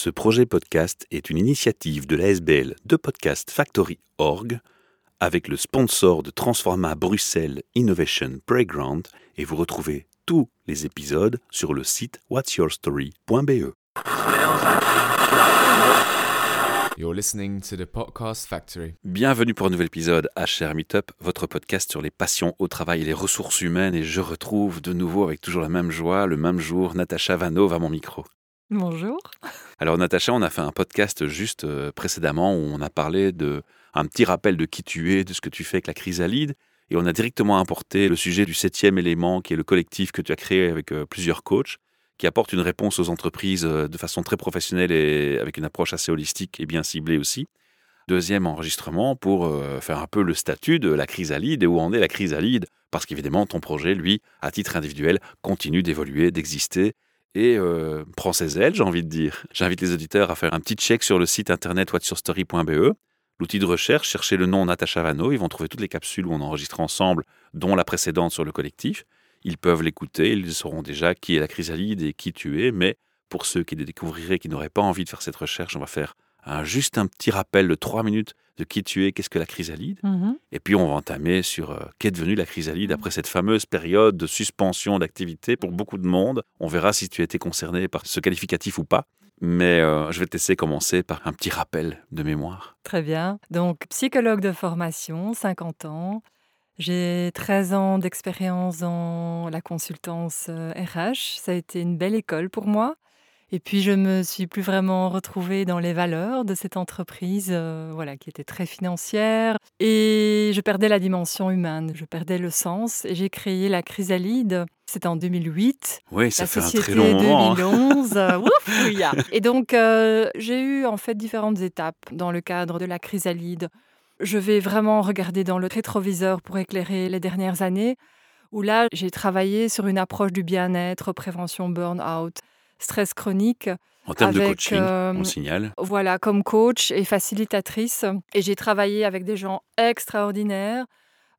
Ce projet podcast est une initiative de l'ASBL de Podcast Factory Org avec le sponsor de Transforma Bruxelles Innovation Playground et vous retrouvez tous les épisodes sur le site whatsyourstory.be. You're listening to the Podcast Factory. Bienvenue pour un nouvel épisode HR Meetup, votre podcast sur les passions au travail et les ressources humaines. Et je retrouve de nouveau avec toujours la même joie, le même jour, Natacha Vanov à mon micro. Bonjour. Alors Natacha, on a fait un podcast juste euh, précédemment où on a parlé de un petit rappel de qui tu es, de ce que tu fais avec la chrysalide, et on a directement importé le sujet du septième élément qui est le collectif que tu as créé avec euh, plusieurs coachs, qui apporte une réponse aux entreprises euh, de façon très professionnelle et avec une approche assez holistique et bien ciblée aussi. Deuxième enregistrement pour faire un peu le statut de la chrysalide et où en est la chrysalide, parce qu'évidemment ton projet, lui, à titre individuel, continue d'évoluer, d'exister et euh, prend ses ailes, j'ai envie de dire. J'invite les auditeurs à faire un petit check sur le site internet whatsyourstory.be. L'outil de recherche, cherchez le nom Natacha Vano, ils vont trouver toutes les capsules où on enregistre ensemble, dont la précédente sur le collectif. Ils peuvent l'écouter, ils sauront déjà qui est la chrysalide et qui tu es, mais pour ceux qui les découvriraient, qui n'auraient pas envie de faire cette recherche, on va faire juste un petit rappel de trois minutes de qui tu es, qu'est-ce que la chrysalide. Mhm. Et puis on va entamer sur euh, qu'est devenue la chrysalide après cette fameuse période de suspension d'activité pour beaucoup de monde. On verra si tu as été concerné par ce qualificatif ou pas. Mais euh, je vais te laisser commencer par un petit rappel de mémoire. Très bien. Donc, psychologue de formation, 50 ans. J'ai 13 ans d'expérience dans la consultance RH. Euh, Ça a été une belle école pour moi. Et puis je me suis plus vraiment retrouvée dans les valeurs de cette entreprise, euh, voilà, qui était très financière. Et je perdais la dimension humaine, je perdais le sens. Et j'ai créé la Chrysalide. C'était en 2008. Oui, ça la fait société un très long moment. hein. 2011. euh, ouf. Et donc euh, j'ai eu en fait différentes étapes dans le cadre de la Chrysalide. Je vais vraiment regarder dans le rétroviseur pour éclairer les dernières années, où là j'ai travaillé sur une approche du bien-être, prévention burn-out stress chronique. En termes de coaching, euh, on le signale. Voilà, comme coach et facilitatrice. Et j'ai travaillé avec des gens extraordinaires,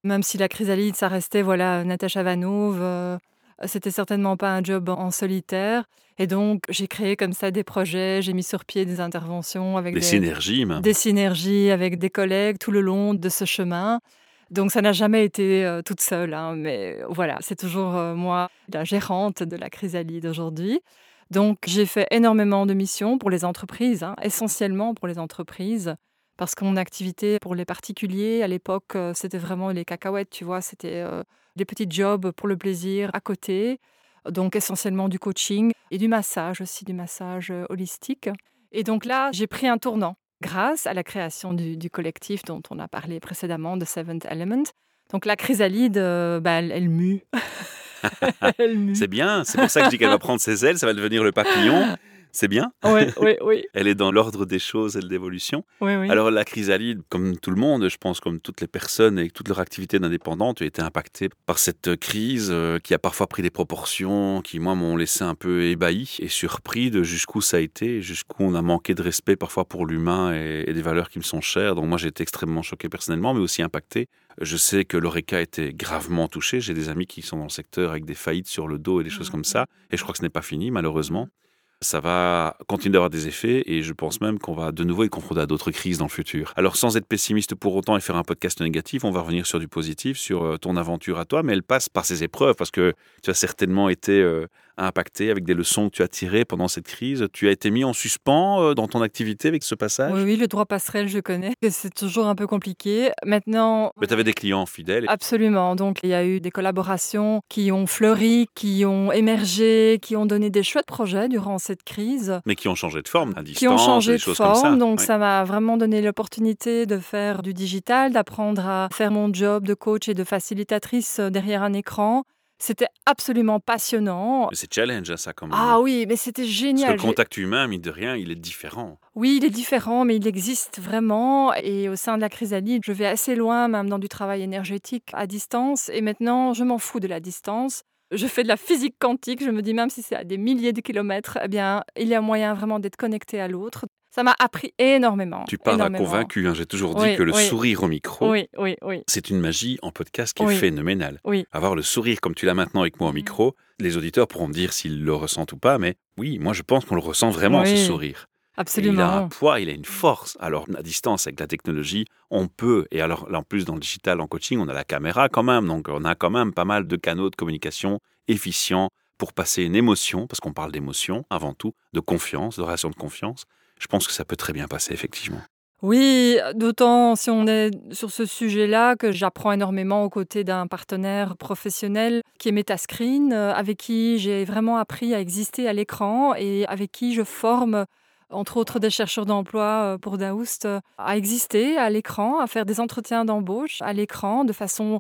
même si la chrysalide, ça restait, voilà, Natacha Vanov. euh, c'était certainement pas un job en solitaire. Et donc, j'ai créé comme ça des projets, j'ai mis sur pied des interventions avec Des des, synergies, même. des synergies avec des collègues tout le long de ce chemin. Donc, ça n'a jamais été euh, toute seule, hein, mais voilà, c'est toujours euh, moi, la gérante de la chrysalide aujourd'hui. Donc, j'ai fait énormément de missions pour les entreprises, hein, essentiellement pour les entreprises, parce que mon activité pour les particuliers, à l'époque, euh, c'était vraiment les cacahuètes, tu vois, c'était euh, des petits jobs pour le plaisir à côté, donc essentiellement du coaching et du massage aussi, du massage euh, holistique. Et donc là, j'ai pris un tournant grâce à la création du, collectif dont on a parlé précédemment, de Seventh Element. Donc la chrysalide, bah, elle, elle mue. C'est bien, c'est pour ça que je dis qu'elle va prendre ses ailes, ça va devenir le papillon. C'est bien. Oui, oui, oui. Elle est dans l'ordre des choses et de l'évolution. oui, oui. Alors la chrysalide, comme tout le monde, je pense, comme toutes les personnes et toute leur activité d'indépendante, a été impactée par cette crise euh, qui a parfois pris des proportions qui, moi, m'ont laissé un peu ébahi et surpris de jusqu'où ça a été, jusqu'où on a manqué de respect parfois pour l'humain et, et des valeurs qui me sont chères. Donc moi, j'ai été extrêmement choqué personnellement, mais aussi impacté. Je sais que l'ORECA était gravement touché. J'ai des amis qui sont dans le secteur avec des faillites sur le dos et des choses comme ça. Et je crois que ce n'est pas fini, malheureusement ça va continuer d'avoir des effets et je pense même qu'on va de nouveau être confronté à d'autres crises dans le futur. Alors sans être pessimiste pour autant et faire un podcast négatif, on va revenir sur du positif, sur euh, ton aventure à toi, mais elle passe par ces épreuves parce que tu as certainement été euh, impacté avec des leçons que tu as tirées pendant cette crise. Tu as été mis en suspens euh, dans ton activité avec ce passage? Oui, oui, le droit passerelle, je connais. C'est toujours un peu compliqué. Maintenant, Mais tu avais des clients fidèles. absolument. Donc, il y a eu des collaborations qui ont fleuri, qui ont émergé, qui ont donné des chouettes projets durant cette crise. mais qui ont changé de forme, à distance, qui ont changé des de choses forme. comme ça. Donc, ça m'a vraiment donné l'opportunité de faire du digital, d'apprendre à faire mon job de coach et de facilitatrice euh, derrière un écran. C'était absolument passionnant. C'est challenge, hein, ça, quand même. Ah oui, mais c'était Parce que génial. le contact humain, mine de rien, il est différent. Oui, il est différent, mais il existe vraiment. Et au sein de la chrysalide, je vais assez loin, même dans du travail énergétique à distance. Et maintenant, je m'en fous de la distance. Je fais de la physique quantique. Je me dis, même si c'est à des milliers de kilomètres, eh bien, il y a moyen vraiment d'être connecté à l'autre. Ça m'a appris énormément. Tu parles à convaincu. hein. J'ai toujours dit Oui, que le oui. sourire au micro, Oui, c'est une magie en podcast qui est phénoménale. Avoir le sourire comme tu l'as maintenant avec moi au Mhm. micro, les auditeurs pourront me dire s'ils le ressentent ou pas, mais oui, moi je pense qu'on le ressent vraiment, ce sourire. Et il a un poids, il a une force. Alors, à distance, avec la technologie, on peut, et alors là, en plus, dans le digital, en coaching, on a la caméra quand même, donc on a quand même pas mal de canaux de communication efficients pour passer une émotion, parce qu'on parle d'émotion avant tout, de confiance, de relation de confiance. Je pense que ça peut très bien passer, effectivement. Oui, d'autant si on est sur ce sujet-là que j'apprends énormément aux côtés d'un partenaire professionnel qui est Metascreen, euh, avec qui j'ai vraiment appris à exister à l'écran et avec qui je forme entre autres des chercheurs d'emploi euh, pour Daoust, euh, à exister à l'écran, à faire des entretiens d'embauche à l'écran de façon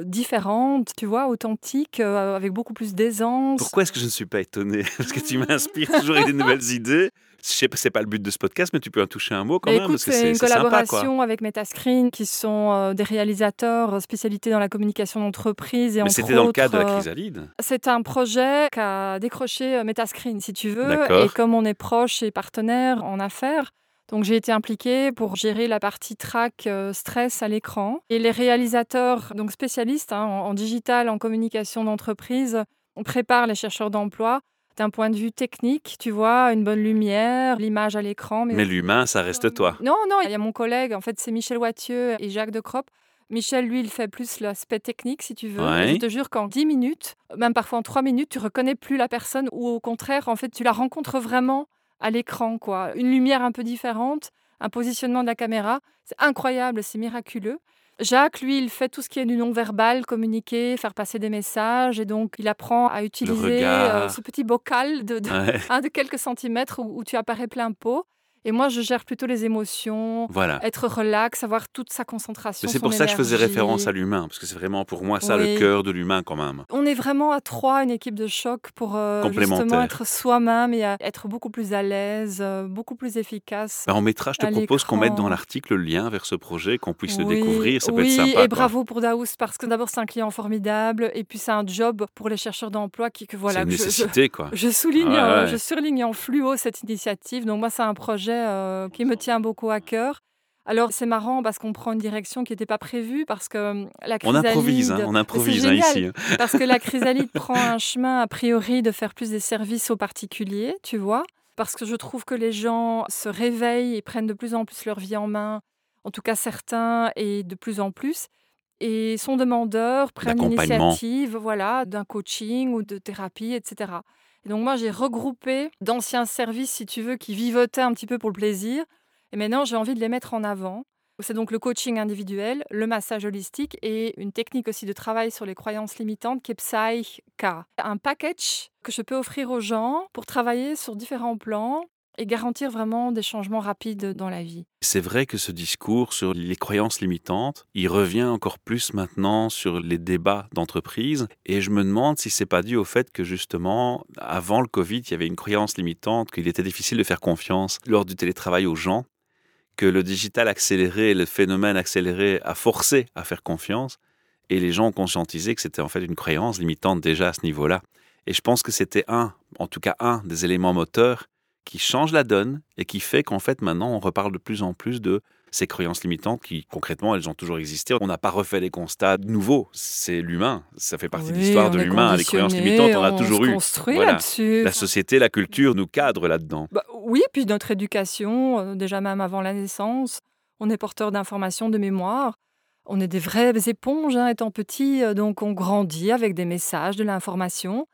différente, tu vois, authentique, avec beaucoup plus d'aisance. Pourquoi est-ce que je ne suis pas étonné? Parce que tu m'inspires toujours avec des nouvelles idées. Je sais pas, c'est pas le but de ce podcast, mais tu peux en toucher un mot quand même. écoute, parce que c'est une c'est sympa, quoi. collaboration avec Metascreen, qui sont euh, des réalisateurs spécialisés dans la communication d'entreprise. Et Mais c'était dans le cadre de la euh, chrysalide. C'est un projet qu'a décroché euh, Metascreen, si tu veux. Et comme on est proche et partenaire en affaires, donc j'ai été impliquée pour gérer la partie track euh, stress à l'écran. Et les réalisateurs, donc spécialistes hein, en, en digital, en communication d'entreprise, on prépare les chercheurs d'emploi d'un point de vue technique, tu vois, une bonne lumière, l'image à l'écran. Mais l'humain, ça reste toi. Non, non, il y a mon collègue, en fait, c'est Michel Wattieux et Jacques de Cropp. Michel, lui, il fait plus l'aspect technique, si tu veux. Ouais. Je te jure qu'en 10 minutes, même parfois en 3 minutes, tu reconnais plus la personne ou au contraire, en fait, tu la rencontres vraiment à l'écran, quoi. Une lumière un peu différente, un positionnement de la caméra. C'est incroyable, c'est miraculeux. Jacques, lui, il fait tout ce qui est du non-verbal, communiquer, faire passer des messages. Et donc, il apprend à utiliser euh, ce petit bocal de, de, Ouais. hein, de quelques centimètres où, où tu apparais plein pot. Et moi, je gère plutôt les émotions, Voilà. être relax, avoir toute sa concentration. C'est pour ça que je faisais référence à l'humain, parce que c'est vraiment pour moi ça Oui. le cœur de l'humain quand même. On est vraiment à trois, une équipe de choc pour euh, justement être soi-même et à être beaucoup plus à l'aise, euh, beaucoup plus efficace. Ben, on mettra, je te propose qu'on mette dans l'article le lien vers ce projet, qu'on puisse le découvrir, ça peut être sympa. et quoi. bravo pour Daoust parce que d'abord c'est un client formidable et puis c'est un job pour les chercheurs d'emploi qui que voilà c'est une que je- je, nécessité, quoi. Je souligne, ouais. je surligne en fluo cette initiative. Donc moi, c'est un projet euh, qui me tient beaucoup à cœur. Alors c'est marrant parce qu'on prend une direction qui n'était pas prévue parce que euh, la On chrysalide. improvise, hein, on improvise c'est hein, génial, ici. hein. Parce que la chrysalide prend un chemin a priori de faire plus des services aux particuliers, tu vois. Parce que je trouve que les gens se réveillent et prennent de plus en plus leur vie en main. En tout cas certains et de plus en plus. Et sont demandeurs, prennent l'initiative, voilà, d'un coaching ou de thérapie, etc. Et donc moi, j'ai regroupé d'anciens services, si tu veux, qui vivotaient un petit peu pour le plaisir. Et maintenant, j'ai envie de les mettre en avant. C'est donc le coaching individuel, le massage holistique et une technique aussi de travail sur les croyances limitantes qui est Psy-K. Un package que je peux offrir aux gens pour travailler sur différents plans et garantir vraiment des changements rapides dans la vie. C'est vrai que ce discours sur les croyances limitantes, il revient encore plus maintenant sur les débats d'entreprise. Et je me demande si c'est pas dû au fait que justement, avant le Covid, il y avait une croyance limitante, qu'il était difficile de faire confiance lors du télétravail aux gens, que le digital accéléré, le phénomène accéléré a forcé à faire confiance. Et les gens ont conscientisé que c'était en fait une croyance limitante déjà à ce niveau-là. Et je pense que c'était un, en tout cas un des éléments moteurs qui change la donne et qui fait qu'en fait maintenant on reparle de plus en plus de ces croyances limitantes qui concrètement elles ont toujours existé. On n'a pas refait les constats nouveaux, c'est l'humain, ça fait partie de l'histoire de on l'humain. Les croyances limitantes on a toujours eu. construit Voilà. là-dessus. La société, la culture nous cadre là-dedans. Bah, oui, puis notre éducation, euh, déjà même avant la naissance, on est porteur d'informations, de mémoire. On est des vraies éponges hein, étant petits, euh, donc on grandit avec des messages, de l'information,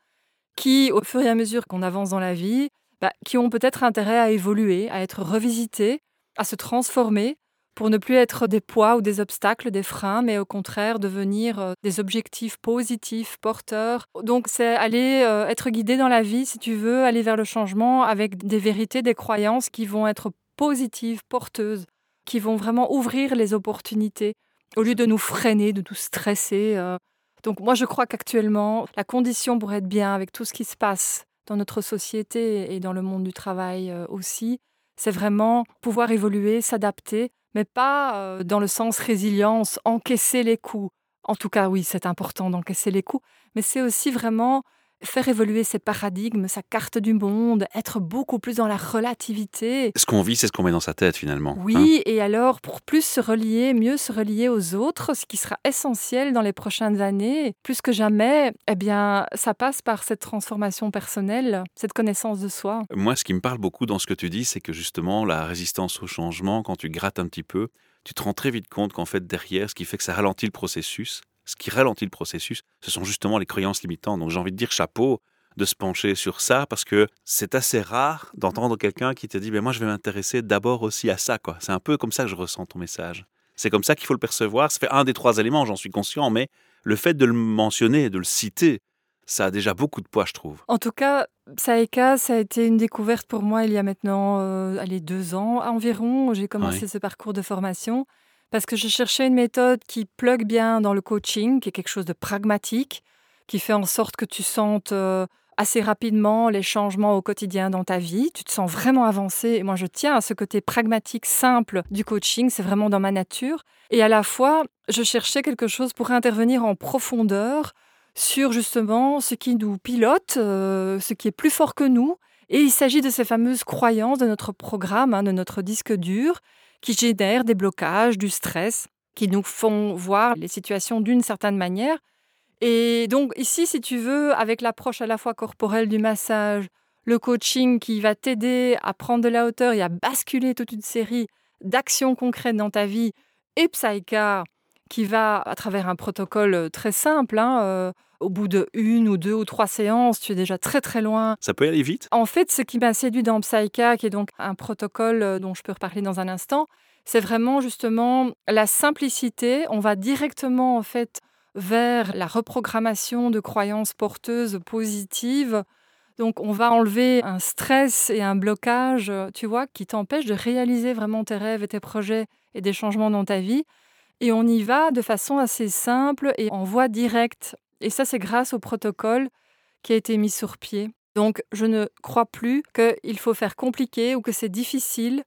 qui, au fur et à mesure qu'on avance dans la vie, bah, qui ont peut-être intérêt à évoluer, à être revisités, à se transformer, pour ne plus être des poids ou des obstacles, des freins, mais au contraire devenir euh, des objectifs positifs, porteurs. Donc c'est aller euh, être guidé dans la vie, si tu veux, aller vers le changement avec des vérités, des croyances qui vont être positives, porteuses, qui vont vraiment ouvrir les opportunités, au lieu de nous freiner, de nous stresser. euh. Donc moi je crois qu'actuellement, la condition pour être bien avec tout ce qui se passe dans notre société et dans le monde du travail euh, aussi, c'est vraiment pouvoir évoluer, s'adapter, mais pas euh, dans le sens résilience, encaisser les coups. En tout cas, oui, c'est important d'encaisser les coups, mais c'est aussi vraiment faire évoluer ses paradigmes, sa carte du monde, être beaucoup plus dans la relativité. Ce qu'on vit, c'est ce qu'on met dans sa tête finalement. hein. Oui, et alors pour plus se relier, mieux se relier aux autres, ce qui sera essentiel dans les prochaines années, plus que jamais, eh bien, ça passe par cette transformation personnelle, cette connaissance de soi. Moi, ce qui me parle beaucoup dans ce que tu dis, c'est que justement, la résistance au changement, quand tu grattes un petit peu, tu te rends très vite compte qu'en fait, derrière, ce qui fait que ça ralentit le processus, ce qui ralentit le processus, ce sont justement les croyances limitantes. Donc j'ai envie de dire chapeau de se pencher sur ça parce que c'est assez rare d'entendre quelqu'un qui te dit ben moi je vais m'intéresser d'abord aussi à ça quoi. C'est un peu comme ça que je ressens ton message. C'est comme ça qu'il faut le percevoir. Ça fait un des trois éléments, j'en suis conscient, mais le fait de le mentionner, de le citer, ça a déjà beaucoup de poids, je trouve. En tout cas, Saeka, ça a été une découverte pour moi il y a maintenant euh, allez, deux ans environ. J'ai commencé ce parcours de formation parce que je cherchais une méthode qui plug bien dans le coaching, qui est quelque chose de pragmatique, qui fait en sorte que tu sentes euh, assez rapidement les changements au quotidien dans ta vie. Tu te sens vraiment avancé. Et moi, je tiens à ce côté pragmatique, simple du coaching. C'est vraiment dans ma nature. Et à la fois, je cherchais quelque chose pour intervenir en profondeur sur justement ce qui nous pilote, euh, ce qui est plus fort que nous. Et il s'agit de ces fameuses croyances de notre programme, hein, de notre disque dur, qui génèrent des blocages, du stress, qui nous font voir les situations d'une certaine manière. Et donc ici, si tu veux, avec l'approche à la fois corporelle du massage, le coaching qui va t'aider à prendre de la hauteur et à basculer toute une série d'actions concrètes dans ta vie, et Psycha qui va, à travers un protocole euh, très simple, hein, euh, au bout de une ou deux ou trois séances, tu es déjà très très loin. Ça peut aller vite? En fait, ce qui m'a séduit dans Psycha, qui est donc un protocole euh, dont je peux reparler dans un instant, c'est vraiment justement la simplicité. On va directement en fait vers la reprogrammation de croyances porteuses positives. Donc, on va enlever un stress et un blocage, tu vois, qui t'empêche de réaliser vraiment tes rêves et tes projets et des changements dans ta vie. Et on y va de façon assez simple et en voie directe. Et ça, c'est grâce au protocole qui a été mis sur pied. Donc, je ne crois plus qu'il faut faire compliqué ou que c'est difficile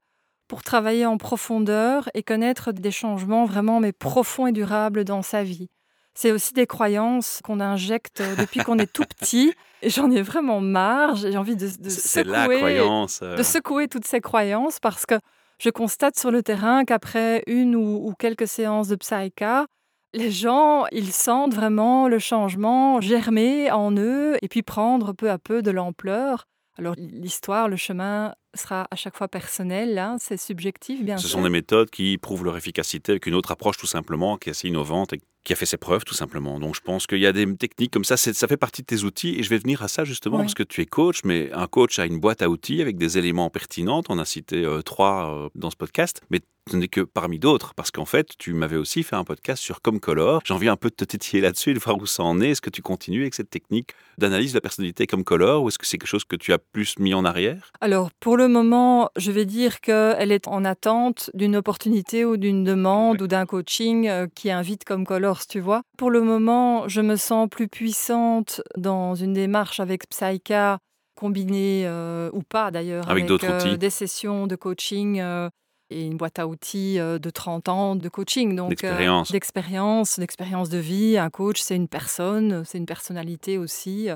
pour travailler en profondeur et connaître des changements vraiment mais profonds et durables dans sa vie. C'est aussi des croyances qu'on injecte depuis qu'on est tout petit. Et j'en ai vraiment marre. J'ai envie de, la secouer, croyance. euh, de secouer toutes ces croyances parce que je constate sur le terrain qu'après une ou, quelques séances de Psycha, les gens, ils sentent vraiment le changement germer en eux et puis prendre peu à peu de l'ampleur. Alors l'histoire, le chemin sera à chaque fois personnel, hein, c'est subjectif bien Ce sûr. sont des méthodes qui prouvent leur efficacité avec une autre approche tout simplement, qui est assez innovante et qui a fait ses preuves tout simplement. Donc je pense qu'il y a des techniques comme ça, ça fait partie de tes outils et je vais venir à ça justement Oui. parce que tu es coach, mais un coach a une boîte à outils avec des éléments pertinents. On a cité euh, trois euh, dans ce podcast, mais ce n'est que parmi d'autres parce qu'en fait tu m'avais aussi fait un podcast sur Comme Color. J'ai envie un peu de te titiller là-dessus et de voir où ça en est. Est-ce que tu continues avec cette technique d'analyse de la personnalité comme Color ou est-ce que c'est quelque chose que tu as plus mis en arrière? Alors, pour le moment, je vais dire qu'elle est en attente d'une opportunité ou d'une demande ou d'un coaching euh, qui invite comme Colors, tu vois. Pour le moment, je me sens plus puissante dans une démarche avec Psycha, combinée euh, ou pas d'ailleurs, Avec d'autres euh, outils. des sessions de coaching euh, et une boîte à outils de 30 ans de coaching. Donc, D'expérience. d'expérience, d'expérience de vie. Un coach, c'est une personne, c'est une personnalité aussi.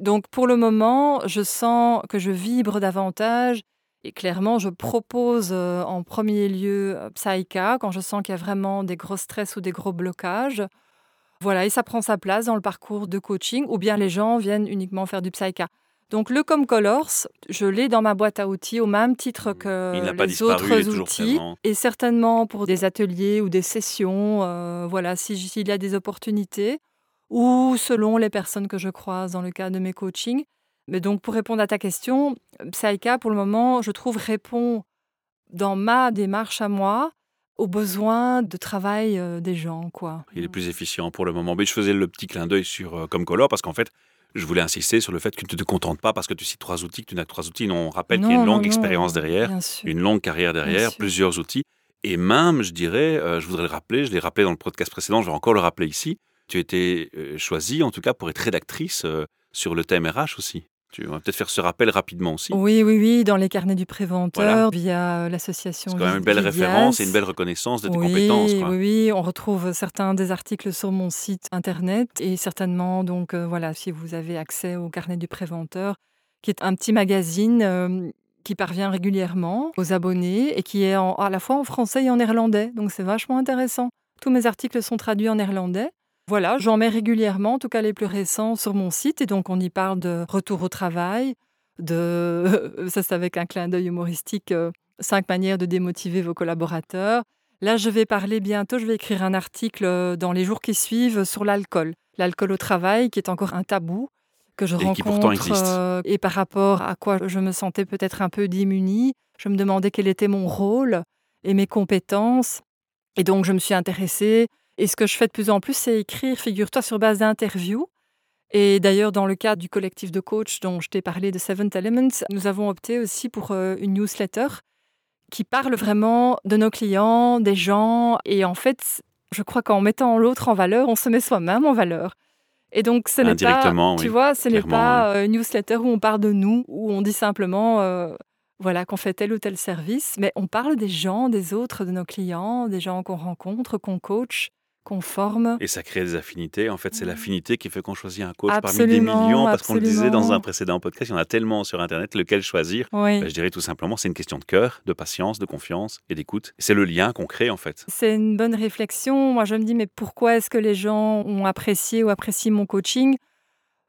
Donc pour le moment, je sens que je vibre davantage et clairement, je propose euh, en premier lieu euh, Psycha quand je sens qu'il y a vraiment des gros stress ou des gros blocages. Voilà, et ça prend sa place dans le parcours de coaching ou bien les gens viennent uniquement faire du Psycha. Donc le Comme Colors, je l'ai dans ma boîte à outils au même titre que Il n'a pas les disparu, autres il est toujours outils et certainement pour des ateliers ou des sessions, euh, voilà, si- s'il y a des opportunités ou selon les personnes que je croise dans le cadre de mes coachings. Mais donc, pour répondre à ta question, Psycha, pour le moment, je trouve, répond dans ma démarche à moi aux besoins de travail euh, des gens, quoi. Il est plus efficient pour le moment. Mais je faisais le petit clin d'œil sur euh, Comme Color parce qu'en fait, je voulais insister sur le fait que tu ne te contentes pas parce que tu cites trois outils, que tu n'as que trois outils. Non, on rappelle qu'il y a une longue non, expérience derrière, une longue carrière derrière, plusieurs outils. Et même, je dirais, euh, je voudrais le rappeler, je l'ai rappelé dans le podcast précédent, je vais encore le rappeler ici, tu été euh, choisie en tout cas pour être rédactrice euh, sur le thème RH aussi. Tu vas peut-être faire ce rappel rapidement aussi. Oui, oui, oui, dans les carnets du préventeur, via l'association. C'est quand même une belle référence et une belle reconnaissance de tes compétences. Oui, oui, on retrouve certains des articles sur mon site internet et certainement, donc euh, voilà, si vous avez accès au carnet du préventeur, qui est un petit magazine euh, qui parvient régulièrement aux abonnés et qui est à la fois en français et en néerlandais. Donc c'est vachement intéressant. Tous mes articles sont traduits en néerlandais. Voilà, j'en mets régulièrement, en tout cas les plus récents, sur mon site. Et donc, on y parle de retour au travail, de, ça c'est avec un clin d'œil humoristique, euh, cinq manières de démotiver vos collaborateurs. Là, je vais parler bientôt, je vais écrire un article euh, dans les jours qui suivent sur l'alcool. L'alcool au travail, qui est encore un tabou que je rencontre. Euh, et par rapport à quoi je me sentais peut-être un peu démunie, je me demandais quel était mon rôle et mes compétences. Et donc, je me suis intéressée et ce que je fais de plus en plus, c'est écrire, figure-toi, sur base d'interviews. Et d'ailleurs, dans le cadre du collectif de coach dont je t'ai parlé de Seventh Elements, nous avons opté aussi pour euh, une newsletter qui parle vraiment de nos clients, des gens. Et en fait, je crois qu'en mettant l'autre en valeur, on se met soi-même en valeur. Et donc, ce n'est pas, tu vois, ce n'est pas euh, une newsletter où on parle de nous, où on dit simplement, euh, voilà, qu'on fait tel ou tel service, mais on parle des gens, des autres, de nos clients, des gens qu'on rencontre, qu'on coach Et ça crée des affinités. En fait, c'est l'affinité qui fait qu'on choisit un coach parmi des millions. Parce qu'on le disait dans un précédent podcast, il y en a tellement sur Internet, lequel choisir? Ben, je dirais tout simplement, c'est une question de cœur, de patience, de confiance et d'écoute. C'est le lien qu'on crée, en fait. C'est une bonne réflexion. Moi, je me dis, mais pourquoi est-ce que les gens ont apprécié ou apprécient mon coaching?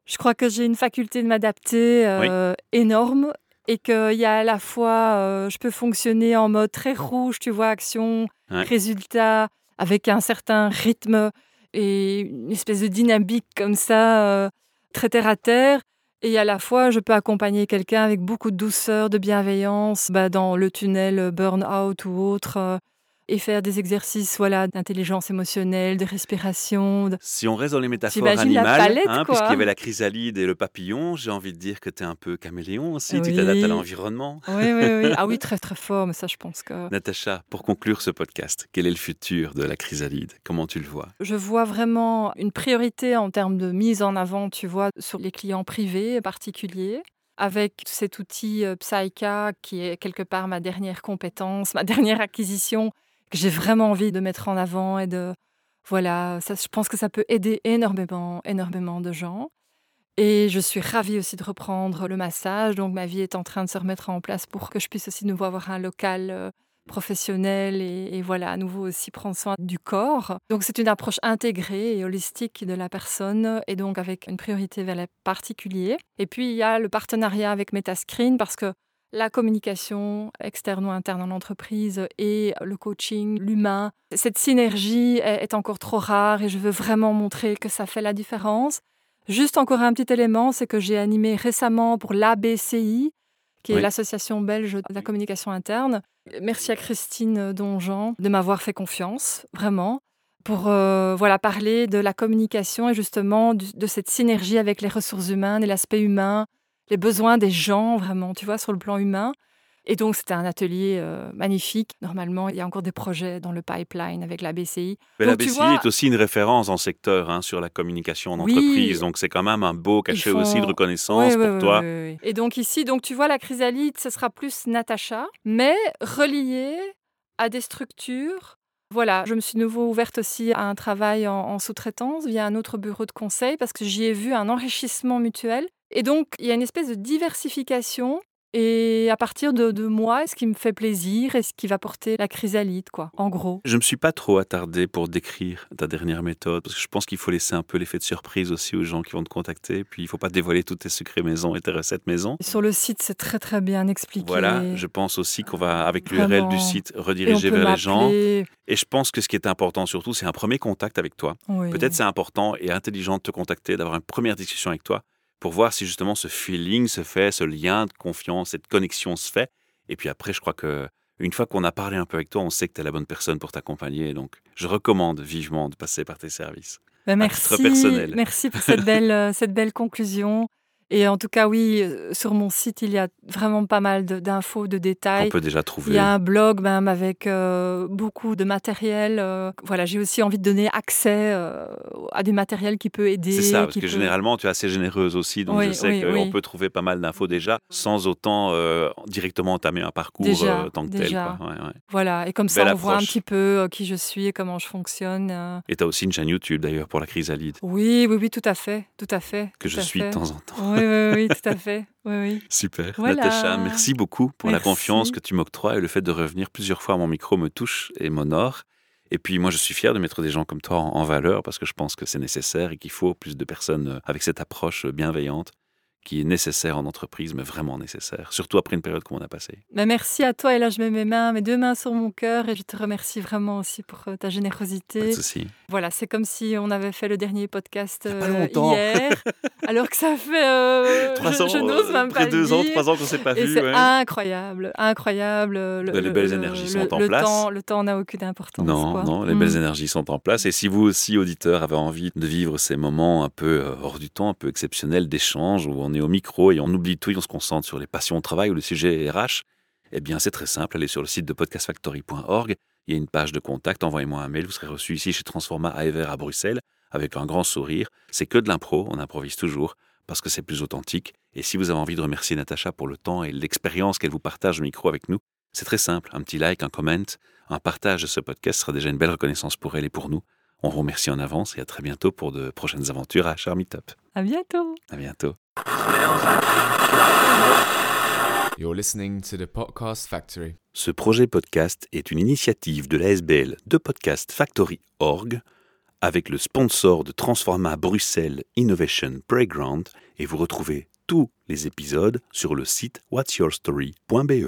Je crois que j'ai une faculté de m'adapter euh, énorme et qu'il y a à la fois, euh, je peux fonctionner en mode très rouge, tu vois, action, résultat, avec un certain rythme et une espèce de dynamique comme ça, euh, très terre à terre. Et à la fois, je peux accompagner quelqu'un avec beaucoup de douceur, de bienveillance, bah, dans le tunnel burn-out ou autre. Et faire des exercices voilà, d'intelligence émotionnelle, de respiration. Si on reste dans les métaphores animales, hein, puisqu'il y avait la chrysalide et le papillon, j'ai envie de dire que tu es un peu caméléon aussi, tu t'adaptes à l'environnement. Oui, oui, oui. Ah oui, très très fort, mais ça je pense que... Natacha, pour conclure ce podcast, quel est le futur de la chrysalide? Comment tu le vois? Je vois vraiment une priorité en termes de mise en avant, tu vois, sur les clients privés particuliers avec cet outil euh, Psycha qui est quelque part ma dernière compétence, ma dernière acquisition que j'ai vraiment envie de mettre en avant et de voilà, ça, je pense que ça peut aider énormément, énormément de gens. Et je suis ravie aussi de reprendre le massage. Donc ma vie est en train de se remettre en place pour que je puisse aussi nouveau avoir un local euh, professionnel et, et, voilà, à nouveau aussi prendre soin du corps. Donc c'est une approche intégrée et holistique de la personne et donc avec une priorité vers les particuliers. Et puis il y a le partenariat avec Metascreen parce que la communication externe ou interne en entreprise et le coaching, l'humain. Cette synergie est encore trop rare et je veux vraiment montrer que ça fait la différence. Juste encore un petit élément, c'est que j'ai animé récemment pour l'ABCI, qui est l'association belge de la communication interne. Merci à Christine Donjean de m'avoir fait confiance, vraiment, pour euh, voilà parler de la communication et justement de cette synergie avec les ressources humaines et l'aspect humain, les besoins des gens, vraiment, tu vois, sur le plan humain. Et donc, c'était un atelier euh, magnifique. Normalement, il y a encore des projets dans le pipeline avec la BCI. Mais la BCI est aussi une référence en secteur hein, sur la communication en entreprise. Donc, c'est quand même un beau cachet aussi de reconnaissance pour toi. Et donc, ici, donc, tu vois, la chrysalide, ce sera plus Natacha, mais relié à des structures. Voilà, je me suis nouveau ouverte aussi à un travail en sous-traitance via un autre bureau de conseil parce que j'y ai vu un enrichissement mutuel et donc, il y a une espèce de diversification. Et à partir de, de moi, ce qui me fait plaisir et ce qui va porter la chrysalide, quoi, en gros? Je ne me suis pas trop attardé pour décrire ta dernière méthode, parce que je pense qu'il faut laisser un peu l'effet de surprise aussi aux gens qui vont te contacter. Puis il ne faut pas dévoiler tous tes secrets maison et tes recettes maison. Sur le site, c'est très très bien expliqué. Voilà, je pense aussi qu'on va, avec l'URL du site, rediriger vers les gens. Et je pense que ce qui est important surtout, c'est un premier contact avec toi. Peut-être c'est important et intelligent de te contacter, d'avoir une première discussion avec toi pour voir si justement ce feeling se fait, ce lien de confiance, cette connexion se fait. Et puis après, je crois que une fois qu'on a parlé un peu avec toi, on sait que tu es la bonne personne pour t'accompagner. Donc, je recommande vivement de passer par tes services. Ben merci, personnel. merci pour cette belle, euh, cette belle conclusion. Et en tout cas, oui, euh, sur mon site, il y a vraiment pas mal d'infos, de On détails. peut déjà Il trouver. y a un blog même avec euh, beaucoup de matériel. euh, voilà, j'ai aussi envie de donner accès euh, à du matériel qui peut aider. C'est ça, parce que peut- généralement, tu es assez généreuse aussi, donc Oui, je sais oui, qu'on oui. peut trouver pas mal d'infos déjà, sans autant directement entamer un parcours Déjà, tant que déjà. tel. Ouais, ouais. Voilà, et comme ça, on voit un approche. petit peu qui je suis et comment je fonctionne. Et tu as aussi une chaîne YouTube d'ailleurs pour la chrysalide, Oui, oui, oui, tout à fait, tout à fait. que je à suis de temps en temps. Oui, oui, oui, tout à fait. Oui, oui. Super. Voilà. Natacha, merci beaucoup pour la confiance que tu m'octroies et le fait de revenir plusieurs fois à mon micro me touche et m'honore. Et puis moi, je suis fier de mettre des gens comme toi en, valeur parce que je pense que c'est nécessaire et qu'il faut plus de personnes avec cette approche bienveillante qui est nécessaire en entreprise, mais vraiment nécessaire, surtout après une période comme on a passée. Ben, merci à toi, et là je mets mes mains, mes deux mains sur mon cœur, et je te remercie vraiment aussi pour euh, ta Pas de générosité. souci. Voilà, c'est comme si on avait fait le dernier podcast euh, hier, alors que ça fait... euh, Trois je, ans, je n'ose euh, même près pas deux ans, trois ans qu'on s'est pas Et vu. c'est ouais. incroyable, incroyable. Le, Ben, les le- belles le- énergies le- sont en le place. Temps, le temps n'a aucune importance. Non, quoi. non, les Mm. belles énergies sont en place. Et si vous aussi, auditeurs, avez envie de vivre ces moments un peu euh, hors du temps, un peu exceptionnels d'échange, où on est au micro et on oublie tout et on se concentre sur les passions au travail ou le sujet RH, eh bien, c'est très simple. Allez sur le site de podcastfactory.org. Il y a une page de contact. Envoyez-moi un mail. Vous serez reçu ici chez Transforma à Ever à Bruxelles avec un grand sourire. C'est que de l'impro. On improvise toujours parce que c'est plus authentique. Et si vous avez envie de remercier Natacha pour le temps et l'expérience qu'elle vous partage au micro avec nous, c'est très simple. Un petit like, un comment, un partage de ce podcast sera déjà une belle reconnaissance pour elle et pour nous. On vous remercie en avance et à très bientôt pour de prochaines aventures à Charmeetup. À bientôt. À bientôt. You're listening to the Podcast Factory. Ce projet podcast est une initiative de l'ASBL de Podcast Factory Org avec le sponsor de Transforma Bruxelles Innovation Playground et vous retrouvez tous les épisodes sur le site whatsyourstory.be.